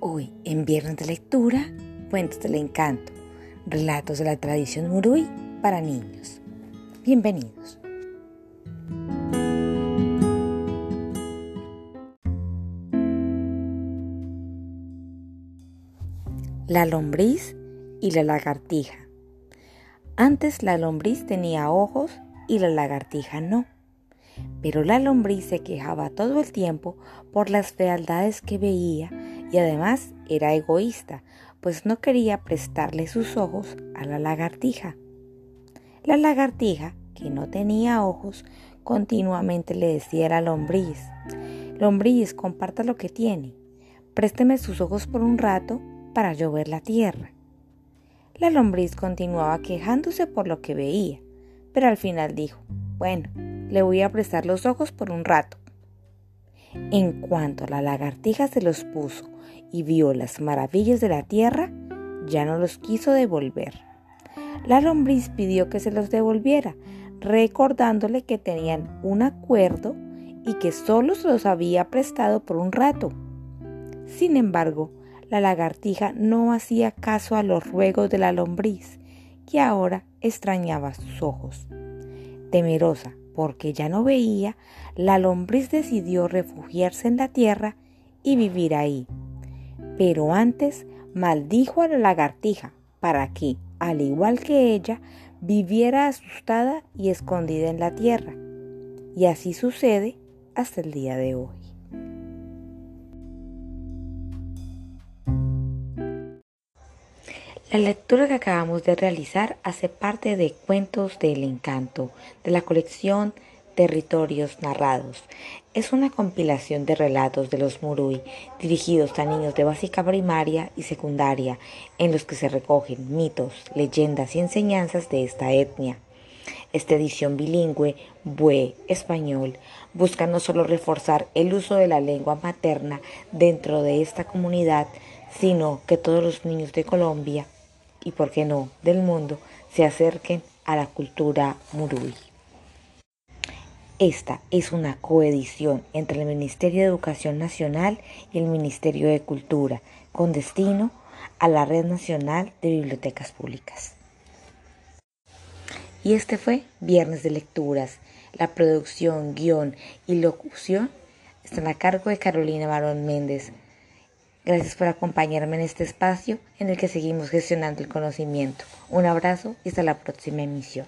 Hoy, en Viernes de Lectura, Cuentos del Encanto, relatos de la tradición murui para niños. Bienvenidos. La lombriz y la lagartija. Antes la lombriz tenía ojos y la lagartija no. Pero la lombriz se quejaba todo el tiempo por las fealdades que veía y además era egoísta, pues no quería prestarle sus ojos a la lagartija. La lagartija, que no tenía ojos, continuamente le decía a la lombriz, lombriz, comparta lo que tiene, présteme sus ojos por un rato para llover la tierra. La lombriz continuaba quejándose por lo que veía, pero al final dijo, bueno, le voy a prestar los ojos por un rato. En cuanto la lagartija se los puso y vio las maravillas de la tierra, ya no los quiso devolver. La lombriz pidió que se los devolviera, recordándole que tenían un acuerdo y que solo se los había prestado por un rato. Sin embargo, la lagartija no hacía caso a los ruegos de la lombriz, que ahora extrañaba sus ojos. Temerosa porque ya no veía, la lombriz decidió refugiarse en la tierra y vivir ahí. Pero antes maldijo a la lagartija para que, al igual que ella, viviera asustada y escondida en la tierra. Y así sucede hasta el día de hoy. La lectura que acabamos de realizar hace parte de Cuentos del Encanto, de la colección Territorios Narrados. Es una compilación de relatos de los Murui dirigidos a niños de básica primaria y secundaria, en los que se recogen mitos, leyendas y enseñanzas de esta etnia. Esta edición bilingüe, bue-español, busca no solo reforzar el uso de la lengua materna dentro de esta comunidad, sino que todos los niños de Colombia y, por qué no, del mundo se acerquen a la cultura murui. Esta es una coedición entre el Ministerio de Educación Nacional y el Ministerio de Cultura, con destino a la Red Nacional de Bibliotecas Públicas. Y este fue Viernes de Lecturas. La producción, guion y locución están a cargo de Carolina Marón Méndez. Gracias por acompañarme en este espacio en el que seguimos gestionando el conocimiento. Un abrazo y hasta la próxima emisión.